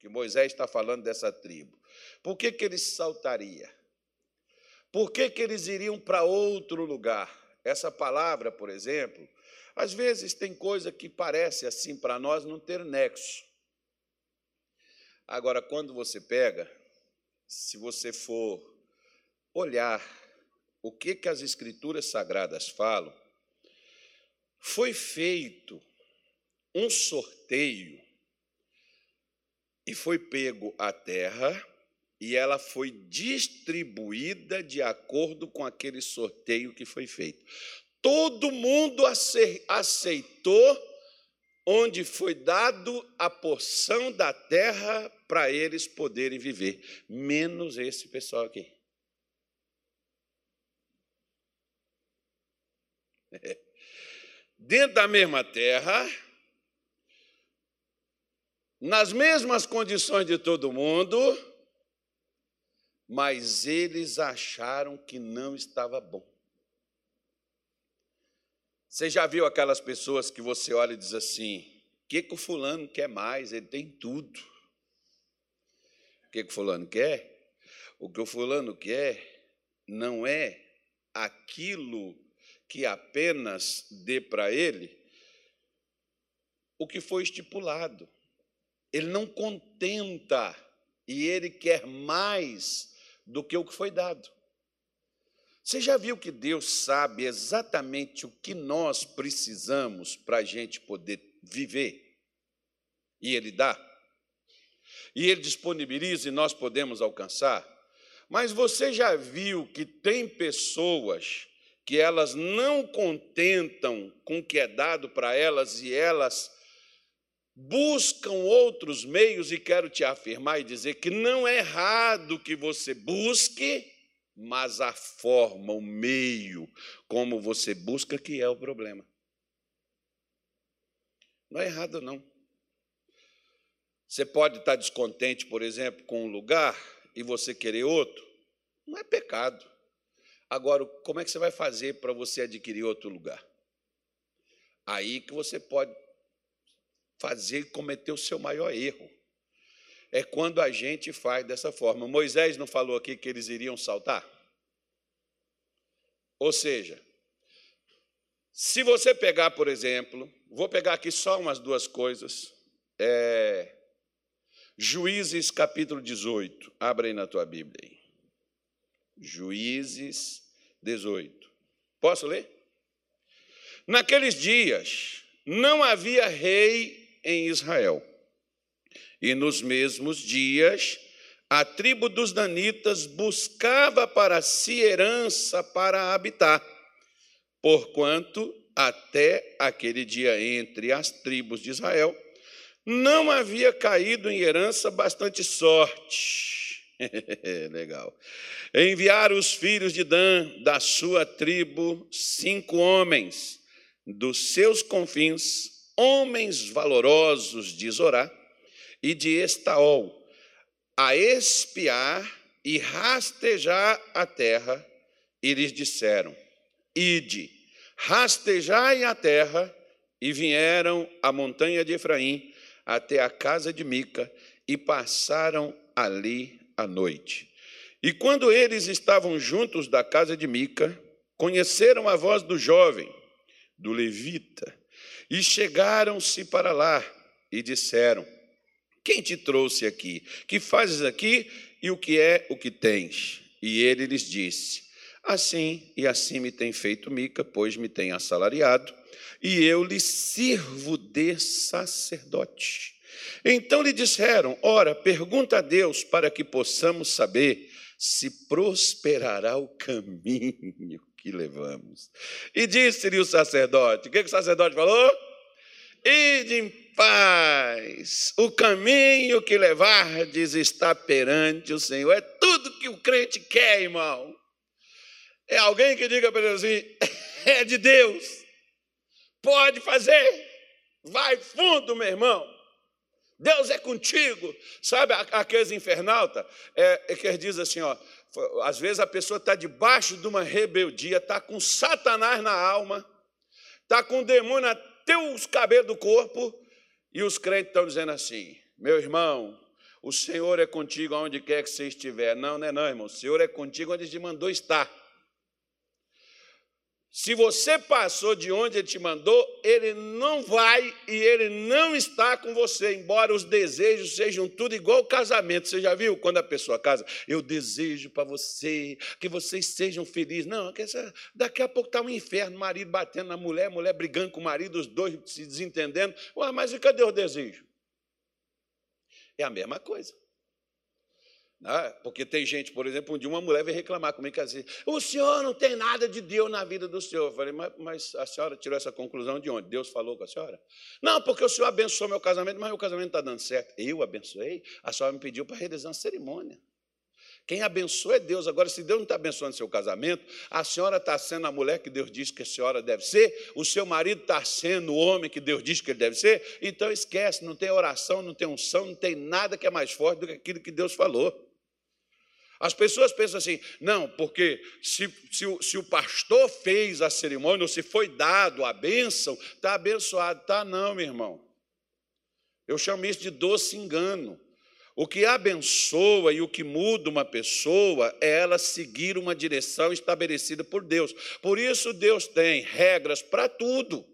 que Moisés está falando dessa tribo. Por que, que eles saltaria? Por que, que eles iriam para outro lugar? Essa palavra, por exemplo, às vezes tem coisa que parece assim para nós não ter nexo. Agora, quando você pega, se você for olhar o que, que as escrituras sagradas falam, foi feito um sorteio e foi pego a terra e ela foi distribuída de acordo com aquele sorteio que foi feito. Todo mundo aceitou onde foi dado a porção da terra para eles poderem viver, menos esse pessoal aqui. Dentro da mesma terra, nas mesmas condições de todo mundo, mas eles acharam que não estava bom. Você já viu aquelas pessoas que você olha e diz assim: o que, que o fulano quer mais? Ele tem tudo. O que, que o fulano quer? O que o fulano quer não é aquilo que apenas dê para ele o que foi estipulado. Ele não contenta e ele quer mais do que o que foi dado. Você já viu que Deus sabe exatamente o que nós precisamos para a gente poder viver? E Ele dá? E Ele disponibiliza e nós podemos alcançar? Mas você já viu que tem pessoas que elas não contentam com o que é dado para elas e elas buscam outros meios, e quero te afirmar e dizer que não é errado que você busque, mas a forma, o meio como você busca que é o problema. Não é errado, não. Você pode estar descontente, por exemplo, com um lugar e você querer outro. Não é pecado. Agora, como é que você vai fazer para você adquirir outro lugar? Aí que você pode fazer cometer o seu maior erro. É quando a gente faz dessa forma. Moisés não falou aqui que eles iriam saltar? Ou seja, se você pegar, por exemplo, vou pegar aqui só umas duas coisas. É, Juízes capítulo 18. Abra aí na tua Bíblia. Aí. Juízes 18. Posso ler? Naqueles dias não havia rei em Israel. E nos mesmos dias, a tribo dos Danitas buscava para si herança para habitar, porquanto até aquele dia entre as tribos de Israel não havia caído em herança bastante sorte. Legal. Enviaram os filhos de Dan, da sua tribo, cinco homens dos seus confins, homens valorosos de Zorá e de Estaol, a espiar e rastejar a terra, e lhes disseram: Ide, rastejai a terra, e vieram à montanha de Efraim até a casa de Mica e passaram ali a noite. E quando eles estavam juntos da casa de Mica, conheceram a voz do jovem, do levita, e chegaram-se para lá e disseram: Quem te trouxe aqui? Que fazes aqui e o que é o que tens? E ele lhes disse: Assim e assim me tem feito Mica, pois me tem assalariado, e eu lhe sirvo de sacerdote. Então lhe disseram: Ora, pergunta a Deus para que possamos saber se prosperará o caminho que levamos. E disse-lhe o sacerdote: o que, que o sacerdote falou? Ide em paz, o caminho que levardes está perante o Senhor. É tudo que o crente quer, irmão. É alguém que diga para ele assim: é de Deus, pode fazer, vai fundo, meu irmão. Deus é contigo. Sabe aqueles infernalta é, é que dizem assim, ó, às vezes a pessoa está debaixo de uma rebeldia, está com Satanás na alma, está com o demônio até os cabelos do corpo, e os crentes estão dizendo assim: meu irmão, o Senhor é contigo aonde quer que você estiver. Não, não é não, irmão. O Senhor é contigo onde te mandou estar. Se você passou de onde ele te mandou, ele não vai e ele não está com você, embora os desejos sejam tudo igual o casamento. Você já viu quando a pessoa casa? Eu desejo para você que vocês sejam felizes. Não, daqui a pouco está um inferno, marido batendo na mulher, mulher brigando com o marido, os dois se desentendendo. Ué, mas e cadê o desejo? É a mesma coisa. Né? Porque tem gente, por exemplo, um dia uma mulher veio reclamar comigo que assim, o senhor não tem nada de Deus na vida do senhor. Eu falei, mas, mas, a senhora tirou essa conclusão de onde? Deus falou com a senhora? Não, porque o senhor abençoou meu casamento, mas meu casamento está dando certo. Eu abençoei? A senhora me pediu para realizar uma cerimônia. Quem abençoa é Deus. Agora, se Deus não está abençoando seu casamento, a senhora está sendo a mulher que Deus diz que a senhora deve ser, o seu marido está sendo o homem que Deus diz que ele deve ser, então esquece, não tem oração, não tem unção, não tem nada que é mais forte do que aquilo que Deus falou. As pessoas pensam assim, não, porque se, se, o, se o pastor fez a cerimônia, ou se foi dado a bênção, está abençoado. Está não, meu irmão. Eu chamo isso de doce engano. O que abençoa e o que muda uma pessoa é ela seguir uma direção estabelecida por Deus. Por isso, Deus tem regras para tudo.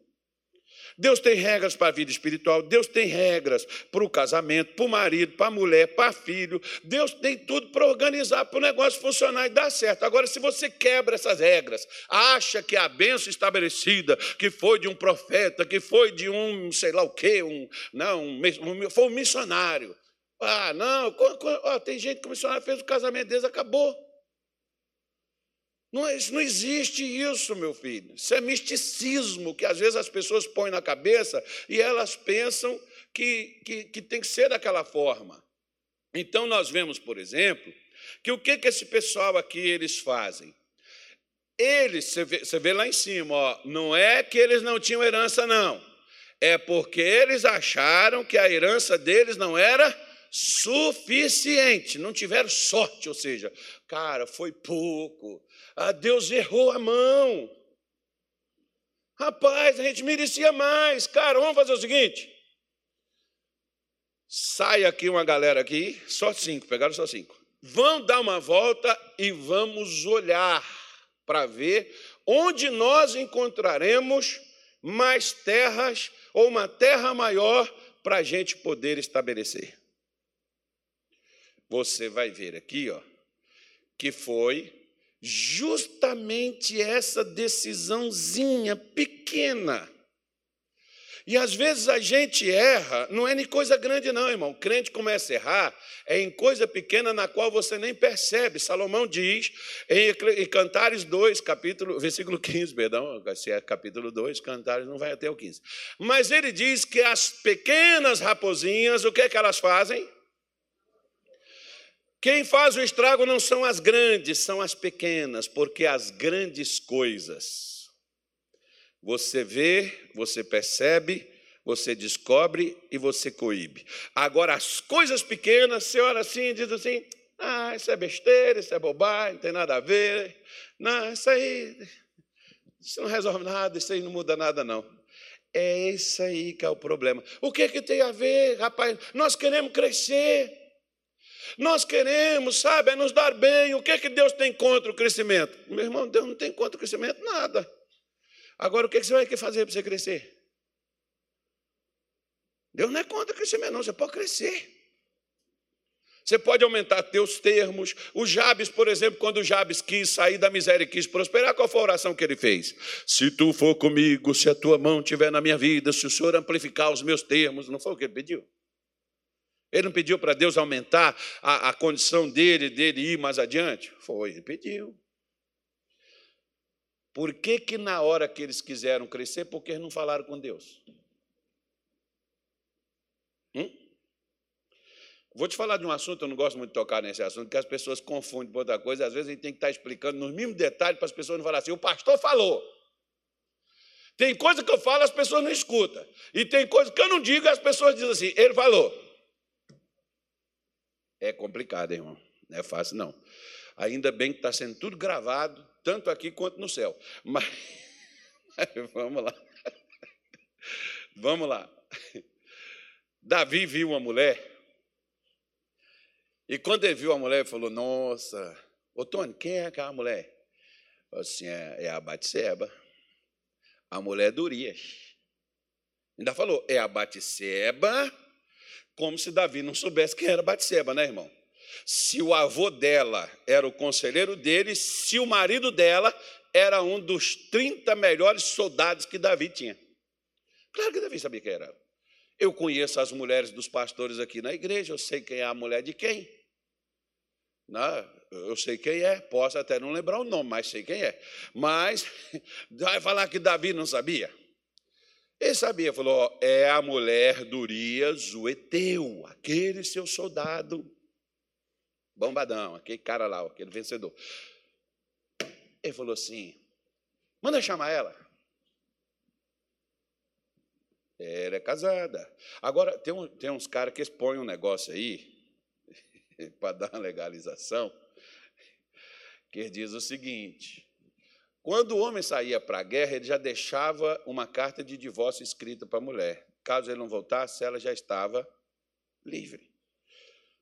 Deus tem regras para a vida espiritual, Deus tem regras para o casamento, para o marido, para a mulher, para filho. Deus tem tudo para organizar para o negócio funcionar e dar certo. Agora, se você quebra essas regras, acha que a benção estabelecida, que foi de um profeta, que foi de um sei lá o quê, um, não, um, foi um missionário. Ah, não, tem gente que o missionário fez o casamento deles, acabou. Não, não existe isso, meu filho. Isso é misticismo que às vezes as pessoas põem na cabeça e elas pensam que, que, que tem que ser daquela forma. Então, nós vemos, por exemplo, que o que, que esse pessoal aqui eles fazem? Eles, você vê, você vê lá em cima, ó, não é que eles não tinham herança, não. É porque eles acharam que a herança deles não era suficiente, não tiveram sorte, ou seja, cara, foi pouco, ah, Deus errou a mão. Rapaz, a gente merecia mais. Cara, vamos fazer o seguinte. Sai aqui uma galera aqui, só cinco, pegaram só cinco. Vão dar uma volta e vamos olhar para ver onde nós encontraremos mais terras ou uma terra maior para a gente poder estabelecer. Você vai ver aqui, ó, que foi justamente essa decisãozinha pequena. E às vezes a gente erra, não é nem coisa grande, não, irmão. O crente começa a errar, é em coisa pequena na qual você nem percebe. Salomão diz em Cantares 2, capítulo, versículo 15, perdão, se é capítulo 2, Cantares não vai até o 15. Mas ele diz que as pequenas raposinhas, o que é que elas fazem? Quem faz o estrago não são as grandes, são as pequenas, porque as grandes coisas você vê, você percebe, você descobre e você coíbe. Agora, as coisas pequenas, você olha assim e diz assim: ah, isso é besteira, isso é bobagem, não tem nada a ver. Não, isso aí, isso não resolve nada, isso aí não muda nada, não. É isso aí que é o problema. O que, é que tem a ver, rapaz? Nós queremos crescer. Nós queremos, sabe, é nos dar bem. O que é que Deus tem contra o crescimento? Meu irmão, Deus não tem contra o crescimento nada. Agora, o que, é que você vai fazer para você crescer? Deus não é contra o crescimento, não. Você pode crescer. Você pode aumentar teus termos. O Jabes, por exemplo, quando o Jabes quis sair da miséria e quis prosperar, qual foi a oração que ele fez? Se tu for comigo, se a tua mão estiver na minha vida, se o Senhor amplificar os meus termos, não foi o que ele pediu? Ele não pediu para Deus aumentar a, a condição dele, dele ir mais adiante? Foi, ele pediu. Por que, que na hora que eles quiseram crescer, porque eles não falaram com Deus? Hum? Vou te falar de um assunto, eu não gosto muito de tocar nesse assunto, que as pessoas confundem com outra coisa, às vezes a gente tem que estar explicando nos mínimos detalhes para as pessoas não falarem assim, o pastor falou. Tem coisa que eu falo, as pessoas não escutam. E tem coisa que eu não digo, as pessoas dizem assim, ele falou. É complicado, irmão. Não é fácil, não. Ainda bem que está sendo tudo gravado, tanto aqui quanto no céu. Mas, vamos lá. Vamos lá. Davi viu uma mulher E quando ele viu a mulher, ele falou: Nossa, Tony, quem é aquela mulher? Falei assim: É, é a Batseba, a mulher do Urias. Ainda falou: É a Batseba, como se Davi não soubesse quem era Batseba, né, irmão? Se o avô dela era o conselheiro dele, se o marido dela era um dos 30 melhores soldados que Davi tinha. Claro que Davi sabia quem era. Eu conheço as mulheres dos pastores aqui na igreja, eu sei quem é a mulher de quem. Não, eu sei quem é, posso até não lembrar o nome, mas sei quem é. Mas vai falar que Davi não sabia? Ele sabia, falou: é a mulher do Urias, o Eteu, aquele seu soldado bombadão, aquele cara lá, aquele vencedor. Ele falou assim: manda chamar ela. Ela é casada. Agora, tem, um, tem uns caras que expõem um negócio aí, para dar uma legalização, que diz o seguinte: quando o homem saía para a guerra, ele já deixava uma carta de divórcio escrita para a mulher. Caso ele não voltasse, ela já estava livre.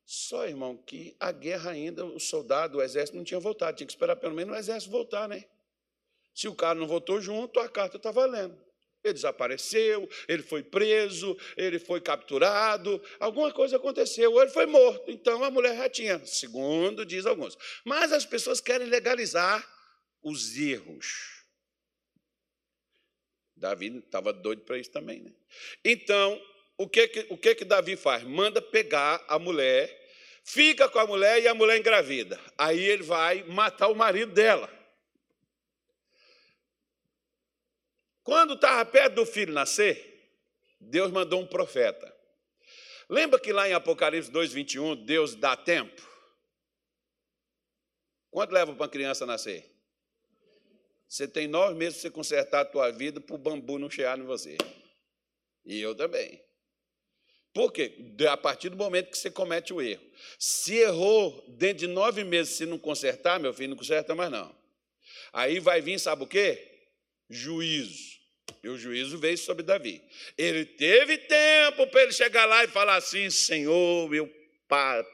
Só, irmão, que a guerra ainda, o soldado, o exército não tinha voltado, tinha que esperar pelo menos o exército voltar, né? Se o cara não voltou junto, a carta está valendo. Ele desapareceu, ele foi preso, ele foi capturado, alguma coisa aconteceu, ou ele foi morto. Então a mulher já tinha, segundo diz alguns. Mas as pessoas querem legalizar os erros. Davi estava doido para isso também, né? Então, o que que, o que que Davi faz? Manda pegar a mulher, fica com a mulher e a mulher engravida. Aí ele vai matar o marido dela. Quando estava perto do filho nascer, Deus mandou um profeta. Lembra que lá em Apocalipse 2,21, Deus dá tempo? Quanto leva para uma criança nascer? Você tem nove meses para você consertar a tua vida para o bambu não chegar em você. E eu também. Por quê? A partir do momento que você comete o erro. Se errou dentro de nove meses, se não consertar, meu filho, não conserta mais não. Aí vai vir, sabe o quê? Juízo. E o juízo veio sobre Davi. Ele teve tempo para ele chegar lá e falar assim: Senhor, eu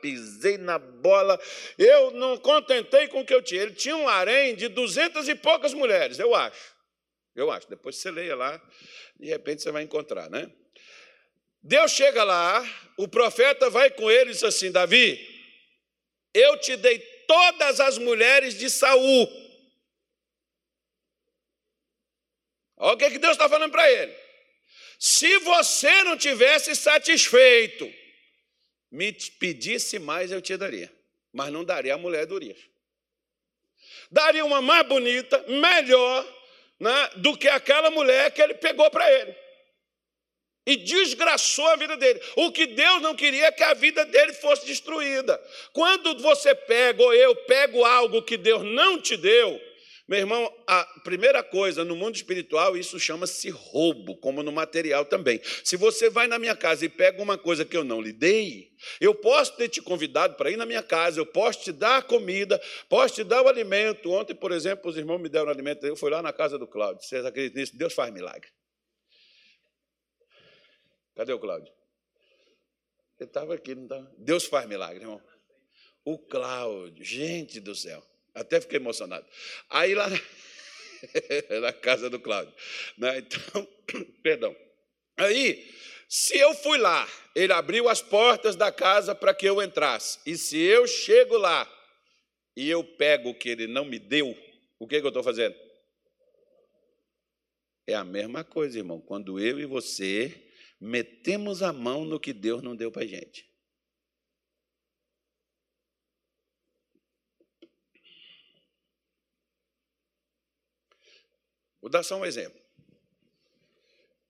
pisei na bola, eu não contentei com o que eu tinha. Ele tinha um harém de duzentas e poucas mulheres, eu acho. Eu acho. Depois você leia lá, de repente você vai encontrar, né? Deus chega lá, o profeta vai com ele e diz assim: Davi, eu te dei todas as mulheres de Saul Olha o que, que Deus está falando para ele. Se você não tivesse satisfeito, me pedisse mais, eu te daria. Mas não daria a mulher do Urias. Daria uma mais bonita, melhor, né, do que aquela mulher que ele pegou para ele. E desgraçou a vida dele. O que Deus não queria é que a vida dele fosse destruída. Quando você pega, ou eu pego algo que Deus não te deu, meu irmão, a primeira coisa, no mundo espiritual, isso chama-se roubo, como no material também. Se você vai na minha casa e pega uma coisa que eu não lhe dei, eu posso ter te convidado para ir na minha casa, eu posso te dar comida, posso te dar o alimento. Ontem, por exemplo, os irmãos me deram alimento, eu fui lá na casa do Cláudio. Vocês acreditam nisso? Deus faz milagre. Cadê o Cláudio? Ele estava aqui, não estava? Deus faz milagre, irmão. O Cláudio, gente do céu. Até fiquei emocionado. Aí lá na casa do Cláudio. Né? Então, perdão. Aí, se eu fui lá, ele abriu as portas da casa para que eu entrasse. E se eu chego lá e eu pego o que ele não me deu, o que, que eu estou fazendo? É a mesma coisa, irmão. Quando eu e você metemos a mão no que Deus não deu para a gente. Vou dar só um exemplo.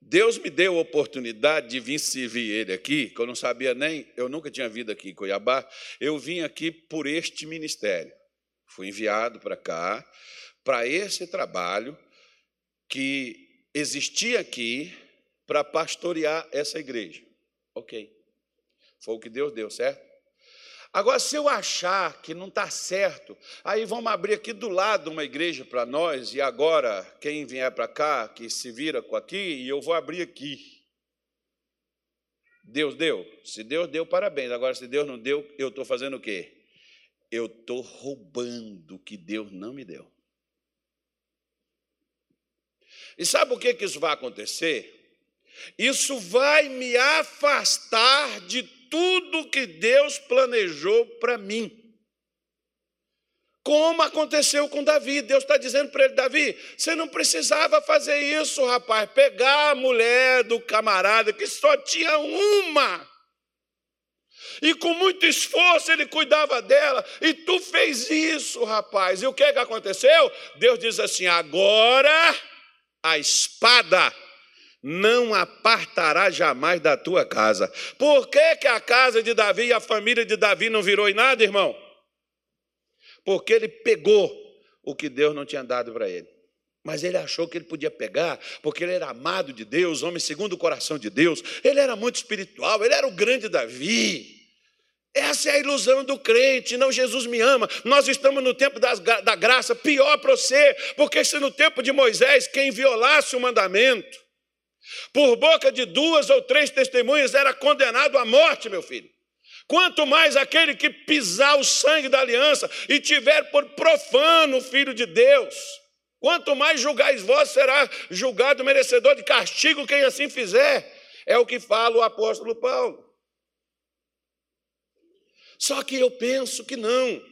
Deus me deu a oportunidade de vir servir Ele aqui, que eu não sabia nem, eu nunca tinha vindo aqui em Cuiabá, eu vim aqui por este ministério. Fui enviado para cá, para esse trabalho que existia aqui para pastorear essa igreja. Ok. Foi o que Deus deu, certo? Agora, se eu achar que não está certo, aí vamos abrir aqui do lado uma igreja para nós, e agora, quem vier para cá, que se vira com aqui, e eu vou abrir aqui. Deus deu? Se Deus deu, parabéns. Agora, se Deus não deu, eu estou fazendo o quê? Eu estou roubando o que Deus não me deu. E sabe o que, que isso vai acontecer? Isso vai me afastar de tudo que Deus planejou para mim. Como aconteceu com Davi. Deus está dizendo para ele: Davi, você não precisava fazer isso, rapaz. Pegar a mulher do camarada que só tinha uma. E com muito esforço ele cuidava dela, e tu fez isso, rapaz. E o que, que aconteceu? Deus diz assim: agora a espada não apartará jamais da tua casa. Por que, que a casa de Davi e a família de Davi não virou em nada, irmão? Porque ele pegou o que Deus não tinha dado para ele. Mas ele achou que ele podia pegar, porque ele era amado de Deus, homem segundo o coração de Deus. Ele era muito espiritual, ele era o grande Davi. Essa é a ilusão do crente, não Jesus me ama. Nós estamos no tempo das, da graça, pior para você, porque se no tempo de Moisés, quem violasse o mandamento, por boca de duas ou três testemunhas era condenado à morte, meu filho. Quanto mais aquele que pisar o sangue da aliança e tiver por profano o filho de Deus. Quanto mais julgais vós, será julgado merecedor de castigo quem assim fizer. É o que fala o apóstolo Paulo. Só que eu penso que não.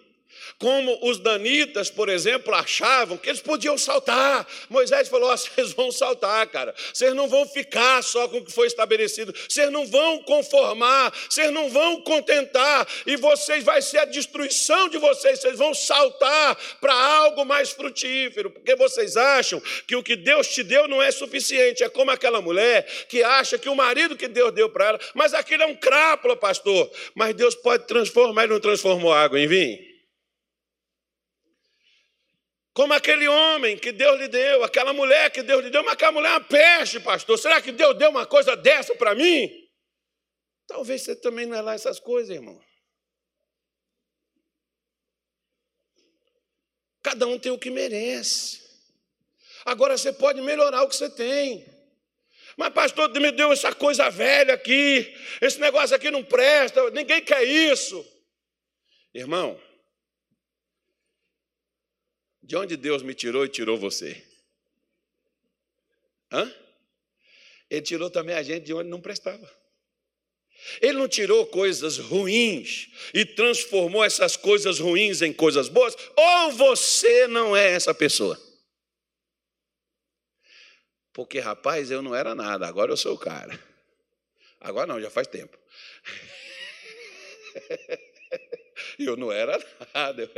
Como os danitas, por exemplo, achavam que eles podiam saltar. Moisés falou: oh, vocês vão saltar, cara. Vocês não vão ficar só com o que foi estabelecido. Vocês não vão conformar. Vocês não vão contentar. E vocês vai ser a destruição de vocês. Vocês vão saltar para algo mais frutífero. Porque vocês acham que o que Deus te deu não é suficiente. É como aquela mulher que acha que o marido que Deus deu para ela, mas aquilo é um crápula, pastor. Mas Deus pode transformar, ele não transformou água em vinho. Como aquele homem que Deus lhe deu, aquela mulher que Deus lhe deu, mas aquela mulher é uma peste, pastor. Será que Deus deu uma coisa dessa para mim? Talvez você também não é lá essas coisas, irmão. Cada um tem o que merece. Agora você pode melhorar o que você tem. Mas, pastor, me deu essa coisa velha aqui, esse negócio aqui não presta, ninguém quer isso. Irmão, de onde Deus me tirou e tirou você? Hã? Ele tirou também a gente de onde não prestava. Ele não tirou coisas ruins e transformou essas coisas ruins em coisas boas, ou você não é essa pessoa. Porque, rapaz, eu não era nada, agora eu sou o cara. Agora não, já faz tempo. Eu não era nada,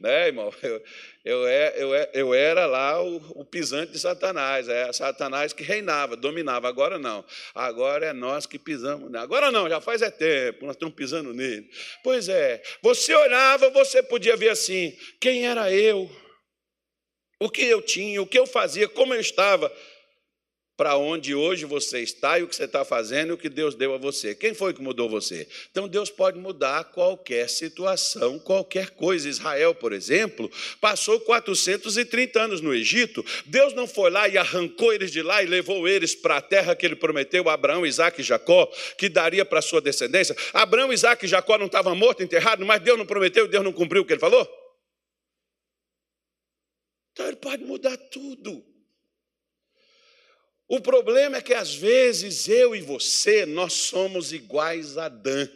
né, irmão? Eu, eu, é, eu, é, eu era lá o, o pisante de Satanás, é Satanás que reinava, dominava. Agora não, agora é nós que pisamos. Agora não, já faz é tempo, nós estamos pisando nele. Pois é, você olhava, você podia ver assim: quem era eu? O que eu tinha, o que eu fazia, como eu estava para onde hoje você está e o que você está fazendo e o que Deus deu a você. Quem foi que mudou você? Então Deus pode mudar qualquer situação, qualquer coisa. Israel, por exemplo, passou 430 anos no Egito. Deus não foi lá e arrancou eles de lá e levou eles para a terra que ele prometeu a Abraão, Isaac e Jacó, que daria para sua descendência. Abraão, Isaac e Jacó não estavam mortos, enterrados, mas Deus não prometeu, Deus não cumpriu o que ele falou? Então ele pode mudar tudo. O problema é que às vezes eu e você, nós somos iguais a Adão.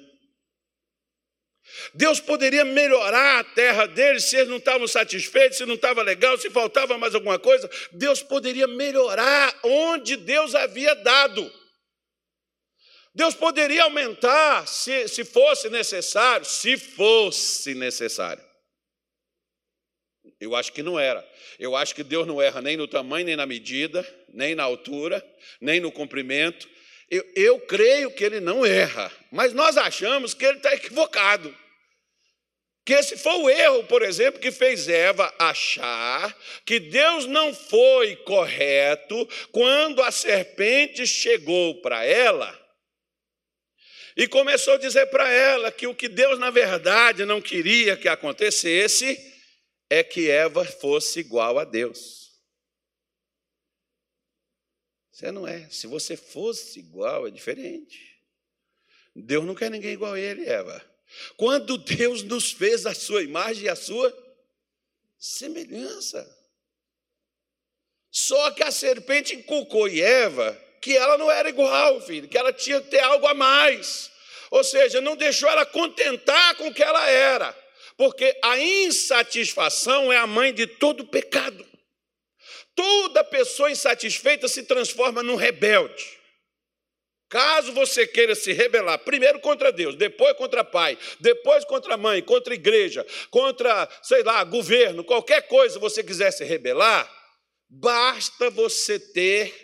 Deus poderia melhorar a terra deles se eles não estavam satisfeitos, se não estava legal, se faltava mais alguma coisa. Deus poderia melhorar onde Deus havia dado. Deus poderia aumentar se, se fosse necessário, se fosse necessário. Eu acho que não era. Eu acho que Deus não erra nem no tamanho, nem na medida, nem na altura, nem no comprimento. Eu, eu creio que ele não erra, mas nós achamos que ele está equivocado. Que esse foi o erro, por exemplo, que fez Eva achar que Deus não foi correto quando a serpente chegou para ela e começou a dizer para ela que o que Deus, na verdade, não queria que acontecesse é que Eva fosse igual a Deus. Você não é. Se você fosse igual, é diferente. Deus não quer ninguém igual a ele, Eva. Quando Deus nos fez a sua imagem e a sua semelhança. Só que a serpente inculcou em Eva que ela não era igual, filho, que ela tinha que ter algo a mais. Ou seja, não deixou ela contentar com o que ela era, porque a insatisfação é a mãe de todo pecado. Toda pessoa insatisfeita se transforma num rebelde. Caso você queira se rebelar, primeiro contra Deus, depois contra pai, depois contra mãe, contra igreja, contra, sei lá, governo, qualquer coisa você quiser se rebelar, basta você ter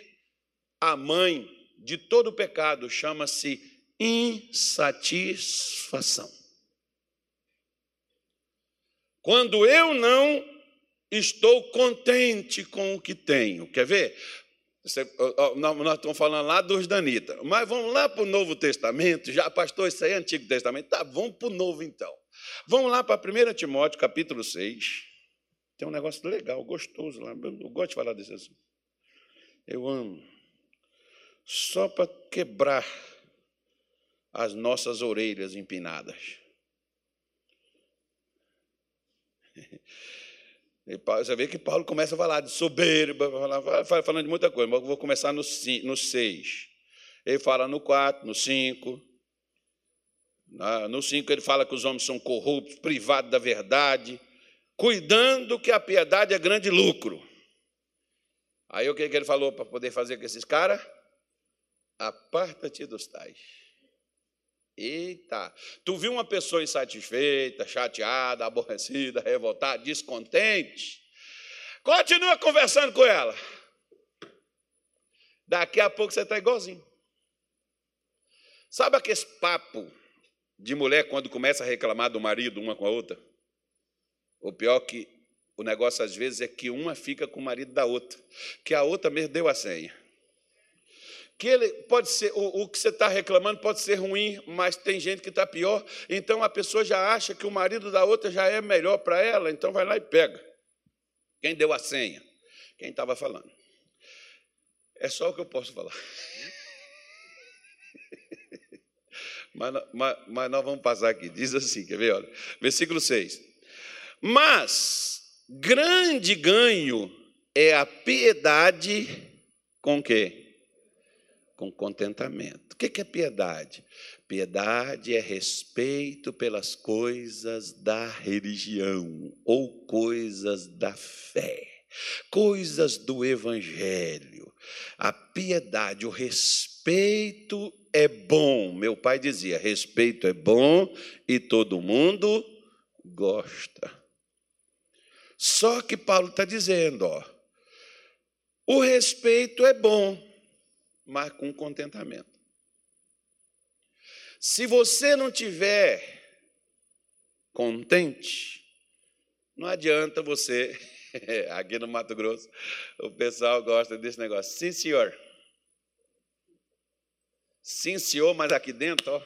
a mãe de todo pecado, chama-se insatisfação. Quando eu não estou contente com o que tenho, quer ver? nós estamos falando lá dos Danita, mas vamos lá para o Novo Testamento, já, pastor, isso aí é Antigo Testamento, tá, vamos para o Novo então. Vamos lá para 1 Timóteo, capítulo 6, tem um negócio legal, gostoso lá, eu gosto de falar desse assunto. Eu amo. Só para quebrar as nossas orelhas empinadas. Você vê que Paulo começa a falar de soberba, falando de muita coisa, mas eu vou começar no 6. Ele fala no 4, no 5. No 5 ele fala que os homens são corruptos, privados da verdade, cuidando que a piedade é grande lucro. Aí o que ele falou para poder fazer com esses caras? Aparta-te dos tais. Eita, tu viu uma pessoa insatisfeita, chateada, aborrecida, revoltada, descontente? Continua conversando com ela. Daqui a pouco você está igualzinho. Sabe aquele papo de mulher quando começa a reclamar do marido uma com a outra? O pior que o negócio às vezes é que uma fica com o marido da outra, que a outra mesmo deu a senha que ele pode ser, o, o que você está reclamando pode ser ruim, mas tem gente que está pior, então a pessoa já acha que o marido da outra já é melhor para ela, então vai lá e pega. Quem deu a senha? Quem estava falando? É só o que eu posso falar. mas, mas, mas nós vamos passar aqui. Diz assim, quer ver? Olha, versículo 6. Mas grande ganho é a piedade com quê? Com contentamento. O que é piedade? Piedade é respeito pelas coisas da religião ou coisas da fé, coisas do evangelho. A piedade, o respeito é bom. Meu pai dizia: respeito é bom e todo mundo gosta. Só que Paulo está dizendo, ó, o respeito é bom, mas com contentamento. Se você não tiver contente, não adianta você. Aqui no Mato Grosso, o pessoal gosta desse negócio. Sim, senhor. Sim, senhor, mas aqui dentro, ó,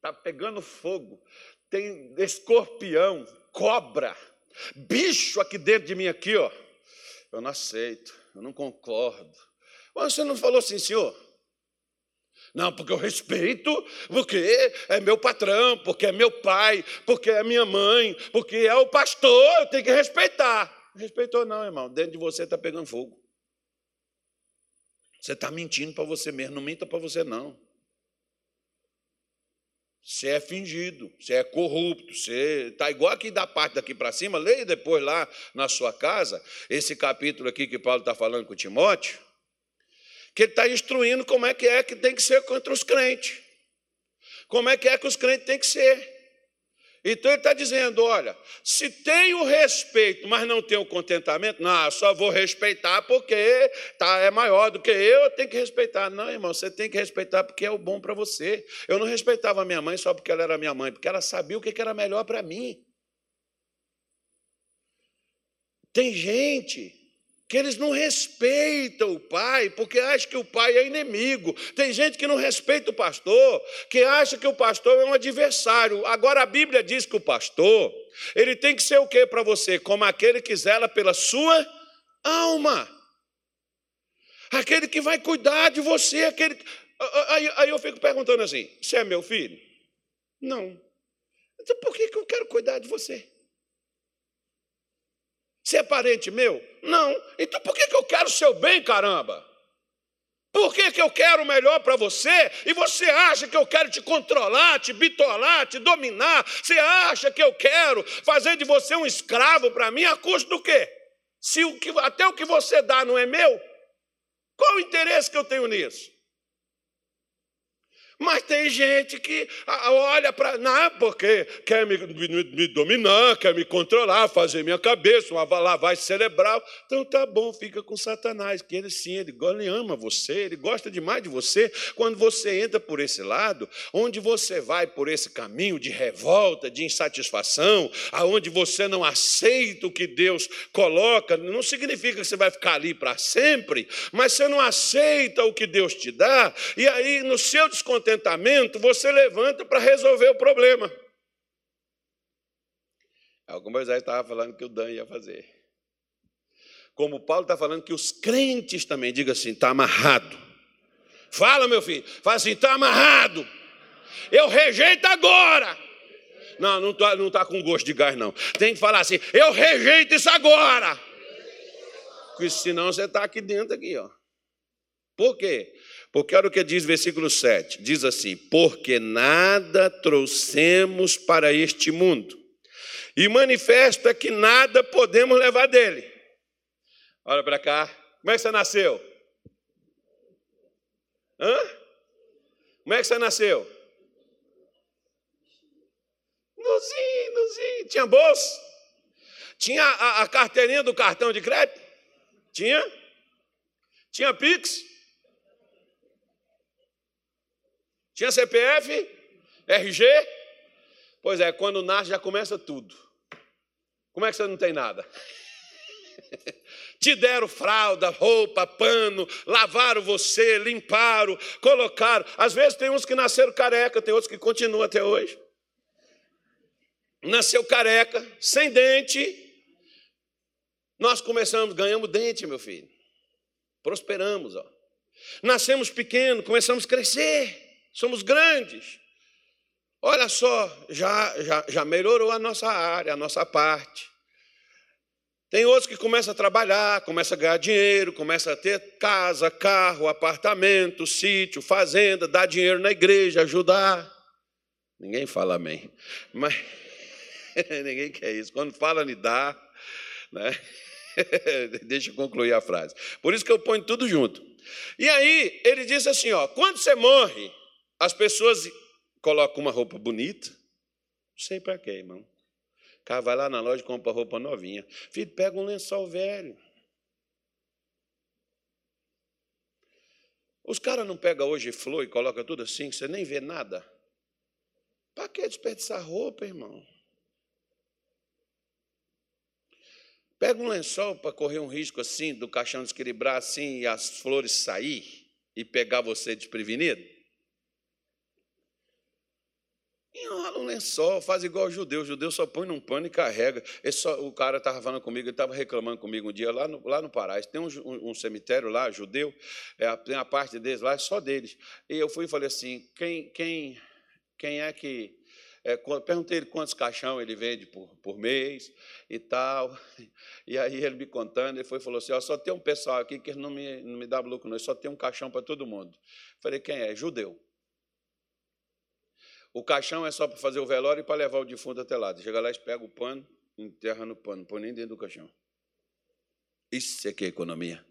tá pegando fogo. Tem escorpião, cobra, bicho aqui dentro de mim aqui, ó. Eu não aceito, eu não concordo. Mas você não falou assim, senhor? Não, porque eu respeito, porque é meu patrão, porque é meu pai, porque é minha mãe, porque é o pastor, eu tenho que respeitar. Respeitou, não, irmão. Dentro de você está pegando fogo. Você está mentindo para você mesmo, não minta para você, não. Você é fingido, você é corrupto, você está igual aqui da parte daqui para cima. Leia depois lá na sua casa, esse capítulo aqui que Paulo está falando com Timóteo que ele está instruindo como é que é que tem que ser contra os crentes. Como é que é que os crentes têm que ser. Então ele está dizendo: olha, se tem o respeito, mas não tem o contentamento, não, só vou respeitar porque tá, é maior do que eu, eu tenho que respeitar. Não, irmão, você tem que respeitar porque é o bom para você. Eu não respeitava minha mãe só porque ela era minha mãe, porque ela sabia o que era melhor para mim. Tem gente que eles não respeitam o pai, porque acham que o pai é inimigo. Tem gente que não respeita o pastor, que acha que o pastor é um adversário. Agora a Bíblia diz que o pastor, ele tem que ser o que para você? Como aquele que zela pela sua alma. Aquele que vai cuidar de você, aquele aí, aí eu fico perguntando assim: você é meu filho? Não. Então por que, que eu quero cuidar de você? Você é parente meu? Não. Então por que, que eu quero o seu bem, caramba? Por que, que eu quero o melhor para você e você acha que eu quero te controlar, te bitolar, te dominar? Você acha que eu quero fazer de você um escravo para mim a custo do quê? Se o que, até o que você dá não é meu, qual o interesse que eu tenho nisso? Mas tem gente que olha para. Não, porque quer me, me, me, dominar, quer me controlar, fazer minha cabeça, uma lavagem cerebral. Então tá bom, fica com Satanás, que ele sim, ele, ele ama você, ele gosta demais de você. Quando você entra por esse lado, onde você vai por esse caminho de revolta, de insatisfação, aonde você não aceita o que Deus coloca, não significa que você vai ficar ali para sempre, mas você não aceita o que Deus te dá, e aí no seu descontentamento, descontentamento, você levanta para resolver o problema. Algumas vezes estava falando que o Dan ia fazer. Como Paulo está falando que os crentes também, diga assim, está amarrado. Fala, meu filho, fala assim, está amarrado. Eu rejeito agora. Não, não está não tá com gosto de gás, não. Tem que falar assim, eu rejeito isso agora. Porque senão você está aqui dentro, aqui, ó. Por quê? Porque olha o que diz versículo 7: diz assim: Porque nada trouxemos para este mundo, e manifesta que nada podemos levar dele. Olha para cá, como é que você nasceu? Hã? Como é que você nasceu? Nozinho, nozinho. Tinha bolsa? Tinha a, a carteirinha do cartão de crédito? Tinha? Tinha Pix? Tinha CPF, RG? Pois é, quando nasce já começa tudo. Como é que você não tem nada? Te deram fralda, roupa, pano, lavaram você, limparam, colocaram. Às vezes tem uns que nasceram careca, tem outros que continuam até hoje. Nasceu careca, sem dente. Nós começamos, ganhamos dente, meu filho. Prosperamos, ó. Nascemos pequenos, começamos a crescer somos grandes. Olha só, já, já, já melhorou a nossa área, a nossa parte. Tem outros que começam a trabalhar, começam a ganhar dinheiro, começam a ter casa, carro, apartamento, sítio, fazenda, dar dinheiro na igreja, ajudar. Ninguém fala amém. Mas ninguém quer isso. Quando fala me dá, né? Deixa eu concluir a frase. Por isso que eu ponho tudo junto. E aí ele disse assim: ó, quando você morre, as pessoas colocam uma roupa bonita, não sei para quê, irmão. Cara vai lá na loja e compra roupa novinha. Filho, pega um lençol velho. Os caras não pegam hoje flor e colocam tudo assim, que você nem vê nada. Para que desperdiçar roupa, irmão? Pega um lençol para correr um risco assim, do caixão desequilibrar assim e as flores sair e pegar você desprevenido. Enrola um lençol, faz igual judeu. Judeu só põe num pano e carrega. Só, o cara estava falando comigo, ele estava reclamando comigo um dia lá no, lá no Pará. Tem um, um, cemitério lá, judeu, é, tem a parte deles lá, é só deles. E eu fui e falei assim: quem, quem, quem é que. É, perguntei ele quantos caixão ele vende por, por mês e tal. E aí ele me contando, ele foi falou assim: ó, só tem um pessoal aqui que não me, não me dá lucro, não, só tem um caixão para todo mundo. Falei: quem é? Judeu. O caixão é só para fazer o velório e para levar o defunto até lá. Chega lá, pega o pano, enterra no pano, não põe nem dentro do caixão. Isso é que é economia.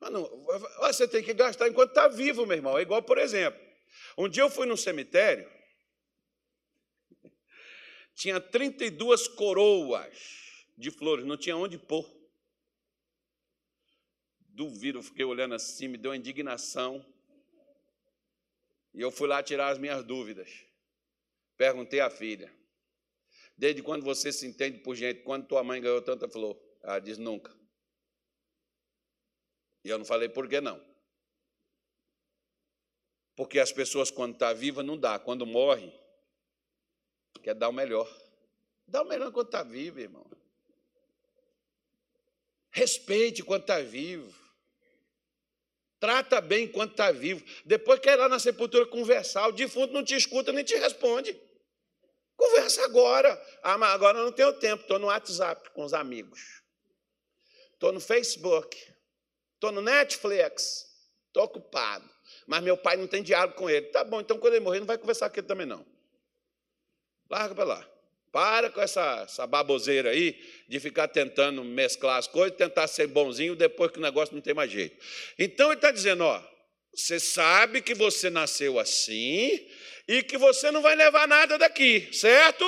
Não, você tem que gastar enquanto está vivo, meu irmão. É igual, por exemplo, um dia eu fui num cemitério, tinha 32 coroas de flores, não tinha onde pôr. Duvido, fiquei olhando assim, me deu uma indignação. E eu fui lá tirar as minhas dúvidas. Perguntei à filha: Desde quando você se entende por gente? Quando tua mãe ganhou tanta flor? Ela diz: Nunca. E eu não falei por que não. Porque as pessoas, quando tá viva, não dá. Quando morre, quer dar o melhor. Dá o melhor quando está vivo, irmão. Respeite quando está vivo. Trata bem enquanto está vivo. Depois quer ir lá na sepultura conversar. O defunto não te escuta nem te responde. Conversa agora. Ah, mas agora eu não tenho tempo. Estou no WhatsApp com os amigos. Estou no Facebook. Estou no Netflix. Estou ocupado. Mas meu pai não tem diálogo com ele. Tá bom, então quando ele morrer, não vai conversar com ele também, não. Larga para lá. Para com essa, essa baboseira aí de ficar tentando mesclar as coisas, tentar ser bonzinho depois que o negócio não tem mais jeito. Então ele está dizendo: ó, você sabe que você nasceu assim e que você não vai levar nada daqui, certo?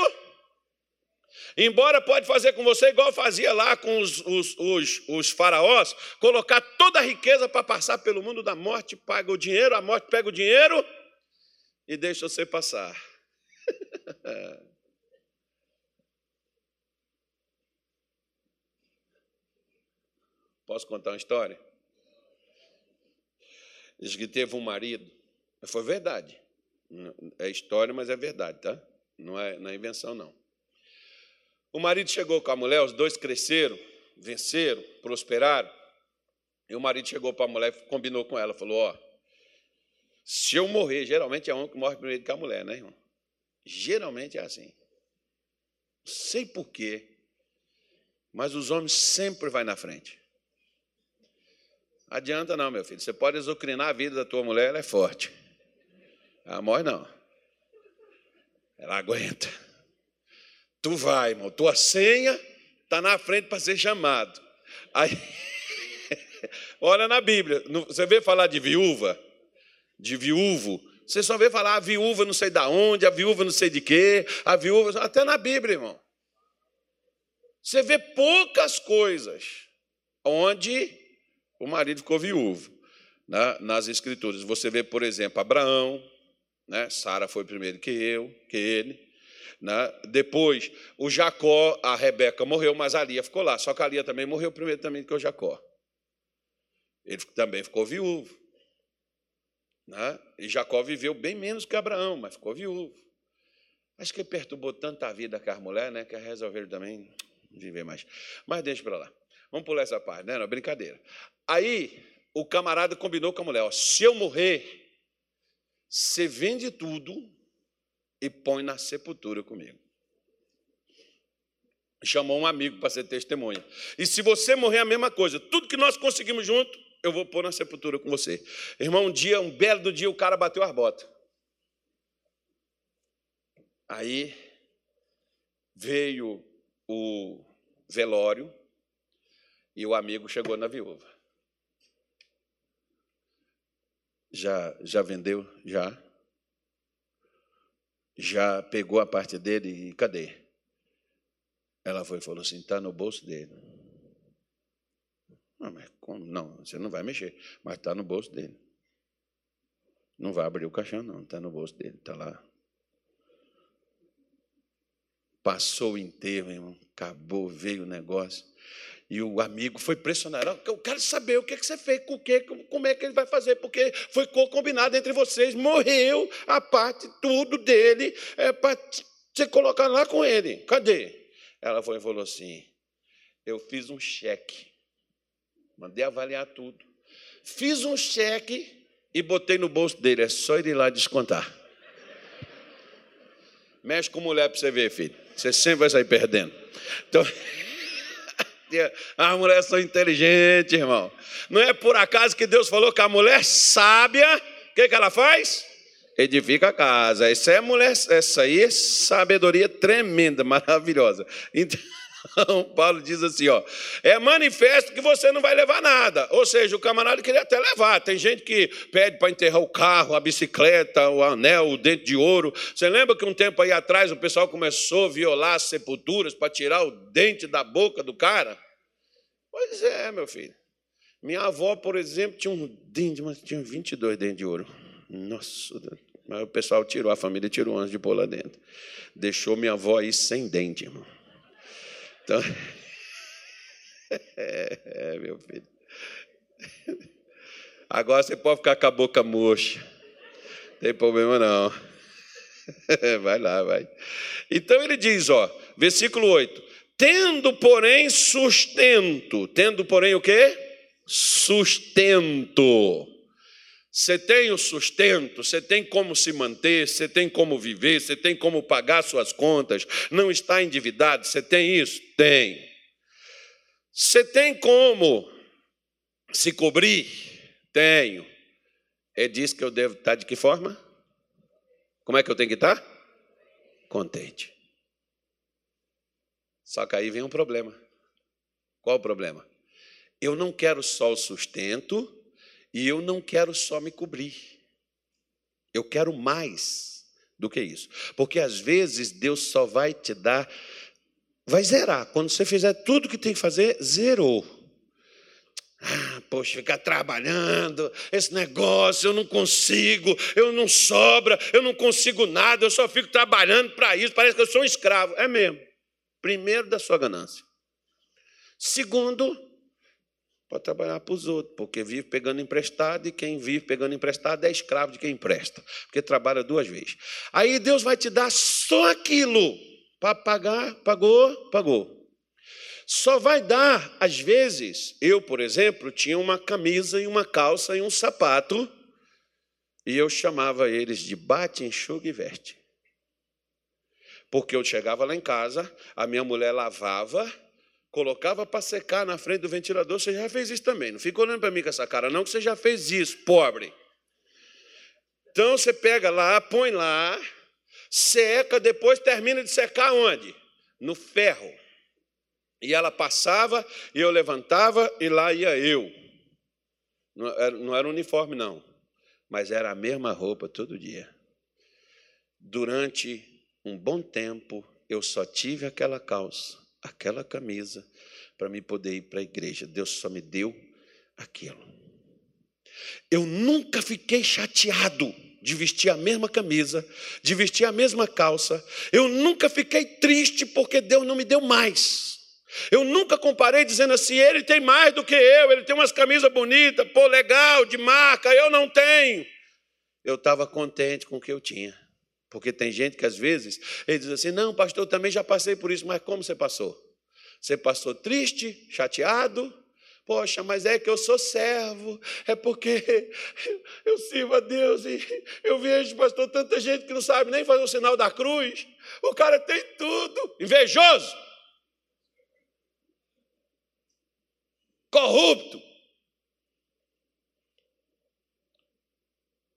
Embora pode fazer com você igual fazia lá com os, os, os, os faraós, colocar toda a riqueza para passar pelo mundo da morte, paga o dinheiro, a morte pega o dinheiro e deixa você passar. Posso contar uma história? Diz que teve um marido, foi verdade. É história, mas é verdade, tá? Não é, não é invenção, não. O marido chegou com a mulher, os dois cresceram, venceram, prosperaram. E o marido chegou para a mulher, combinou com ela, falou: Ó, se eu morrer, geralmente é um que morre primeiro que a mulher, né, irmão? Geralmente é assim. Não sei porquê, mas os homens sempre vão na frente. Adianta não, meu filho. Você pode exocrinar a vida da tua mulher, ela é forte. Ela morre não. Ela aguenta. Tu vai, irmão. Tua senha está na frente para ser chamado. Aí, olha na Bíblia. Você vê falar de viúva? De viúvo? Você só vê falar a viúva não sei da onde, a viúva não sei de quê, a viúva. Até na Bíblia, irmão. Você vê poucas coisas onde o marido ficou viúvo. Né? Nas escrituras, você vê, por exemplo, Abraão, né? Sara foi primeiro que eu, que ele. Né? Depois, o Jacó, a Rebeca morreu, mas a Lia ficou lá. Só que a Lia também morreu primeiro também que o Jacó. Ele também ficou viúvo. Né? E Jacó viveu bem menos que Abraão, mas ficou viúvo. Acho que ele perturbou tanta vida com as mulheres, né? Que resolveram também viver mais. Mas deixa para lá. Vamos pular essa parte, né? Não, brincadeira. Aí o camarada combinou com a mulher: ó, se eu morrer, você vende tudo e põe na sepultura comigo. Chamou um amigo para ser testemunha. E se você morrer, a mesma coisa. Tudo que nós conseguimos junto, eu vou pôr na sepultura com você. Irmão, um dia, um belo do dia, o cara bateu as botas. Aí veio o velório e o amigo chegou na viúva. Já, já vendeu? Já. Já pegou a parte dele e cadê? Ela foi e falou assim: está no bolso dele. Não, mas como? Não, você não vai mexer, mas está no bolso dele. Não vai abrir o caixão, não, está no bolso dele, está lá. Passou o enterro, irmão, acabou, veio o negócio. E o amigo foi pressionado. Eu quero saber o que, você fez, com o que, como é que ele vai fazer, porque foi combinado entre vocês. Morreu a parte, tudo dele, é para você colocar lá com ele. Cadê? Ela foi e falou assim: Eu fiz um cheque, mandei avaliar tudo. Fiz um cheque e botei no bolso dele. É só ele ir lá descontar. Mexe com mulher para você ver, filho. Você sempre vai sair perdendo. Então. As mulheres são inteligentes, irmão. Não é por acaso que Deus falou que a mulher sábia, o que, que ela faz? Edifica a casa. Essa é mulher, essa aí é sabedoria tremenda, maravilhosa. Então, Paulo diz assim: ó, é manifesto que você não vai levar nada. Ou seja, o camarada queria até levar. Tem gente que pede para enterrar o carro, a bicicleta, o anel, o dente de ouro. Você lembra que um tempo aí atrás o pessoal começou a violar as sepulturas para tirar o dente da boca do cara? Pois é, meu filho. Minha avó, por exemplo, tinha um dente, mas tinha 22 dentes de ouro. Nossa, mas o pessoal tirou, a família tirou antes de pôr lá dentro. Deixou minha avó aí sem dente, irmão. Então, é, meu filho. Agora você pode ficar com a boca murcha. Não tem problema não. Vai lá, vai. Então ele diz, ó, versículo 8: Tendo, porém, sustento. Tendo, porém, o quê? Sustento. Você tem o sustento, você tem como se manter, você tem como viver, você tem como pagar suas contas, não está endividado, você tem isso? Tem. Você tem como se cobrir? Tenho. Ele diz que eu devo estar de que forma? Como é que eu tenho que estar? Contente. Só que aí vem um problema. Qual o problema? Eu não quero só o sustento e eu não quero só me cobrir. Eu quero mais do que isso. Porque às vezes Deus só vai te dar, vai zerar. Quando você fizer tudo que tem que fazer, zerou. Ah, poxa, ficar trabalhando, esse negócio, eu não consigo, eu não sobra, eu não consigo nada, eu só fico trabalhando para isso, parece que eu sou um escravo. É mesmo. Primeiro, da sua ganância. Segundo, Pode trabalhar para os outros, porque vive pegando emprestado e quem vive pegando emprestado é escravo de quem empresta, porque trabalha duas vezes. Aí Deus vai te dar só aquilo para pagar, pagou, pagou. Só vai dar, às vezes, eu, por exemplo, tinha uma camisa e uma calça e um sapato, e eu chamava eles de bate, enxuga e veste. Porque eu chegava lá em casa, a minha mulher lavava, colocava para secar na frente do ventilador. Você já fez isso também. Não fica olhando para mim com essa cara, não, que você já fez isso, pobre. Então você pega lá, põe lá, seca, depois termina de secar onde? No ferro. E ela passava, e eu levantava, e lá ia eu. Não era, não era uniforme, não, mas era a mesma roupa todo dia. Durante um bom tempo, eu só tive aquela calça aquela camisa para me poder ir para a igreja. Deus só me deu aquilo. Eu nunca fiquei chateado de vestir a mesma camisa, de vestir a mesma calça. Eu nunca fiquei triste porque Deus não me deu mais. Eu nunca comparei dizendo assim, ele tem mais do que eu, ele tem umas camisas bonitas, pô, legal, de marca, eu não tenho. Eu estava contente com o que eu tinha. Porque tem gente que às vezes ele diz assim: não, pastor, eu também já passei por isso, mas como você passou? Você passou triste, chateado? Poxa, mas é que eu sou servo, é porque eu sirvo a Deus e eu vejo, pastor, tanta gente que não sabe nem fazer o sinal da cruz. O cara tem tudo, invejoso, corrupto,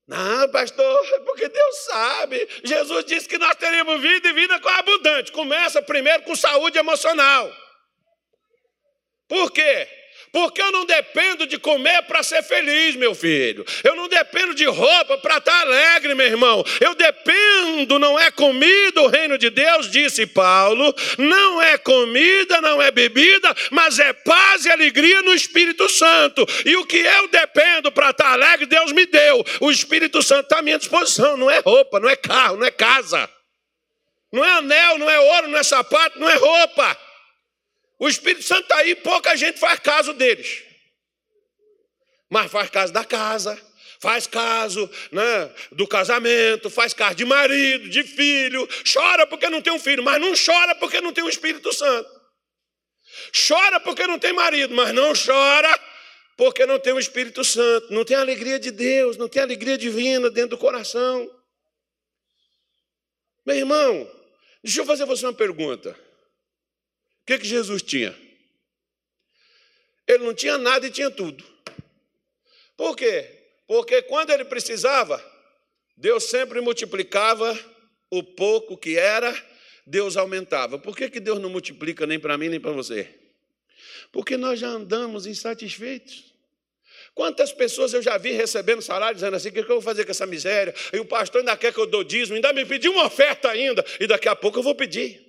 Não, pastor, é porque Deus sabe. Jesus disse que nós teríamos vida e vida com abundante. Começa primeiro com saúde emocional. Por quê? Porque eu não dependo de comer para ser feliz, meu filho. Eu não dependo de roupa para estar alegre, meu irmão. Eu dependo, não é comida o reino de Deus, disse Paulo. Não é comida, não é bebida, mas é paz e alegria no Espírito Santo. E o que eu dependo para estar alegre, Deus me deu. O Espírito Santo está à minha disposição. Não é roupa, não é carro, não é casa. Não é anel, não é ouro, não é sapato, não é roupa. O Espírito Santo está aí, pouca gente faz caso deles. Mas faz caso da casa, faz caso né, do casamento, faz caso de marido, de filho. Chora porque não tem um filho, mas não chora porque não tem o Espírito Santo. Chora porque não tem marido, mas não chora porque não tem o Espírito Santo. Não tem a alegria de Deus, não tem a alegria divina dentro do coração. Meu irmão, deixa eu fazer você uma pergunta que, que Jesus tinha? Ele não tinha nada e tinha tudo. Por quê? Porque quando ele precisava, Deus sempre multiplicava o pouco que era, Deus aumentava. Por que, que Deus não multiplica nem para mim nem para você? Porque nós já andamos insatisfeitos. Quantas pessoas eu já vi recebendo salário dizendo assim: o que eu vou fazer com essa miséria? E o pastor ainda quer que eu dou dízimo, ainda me pediu uma oferta ainda, e daqui a pouco eu vou pedir.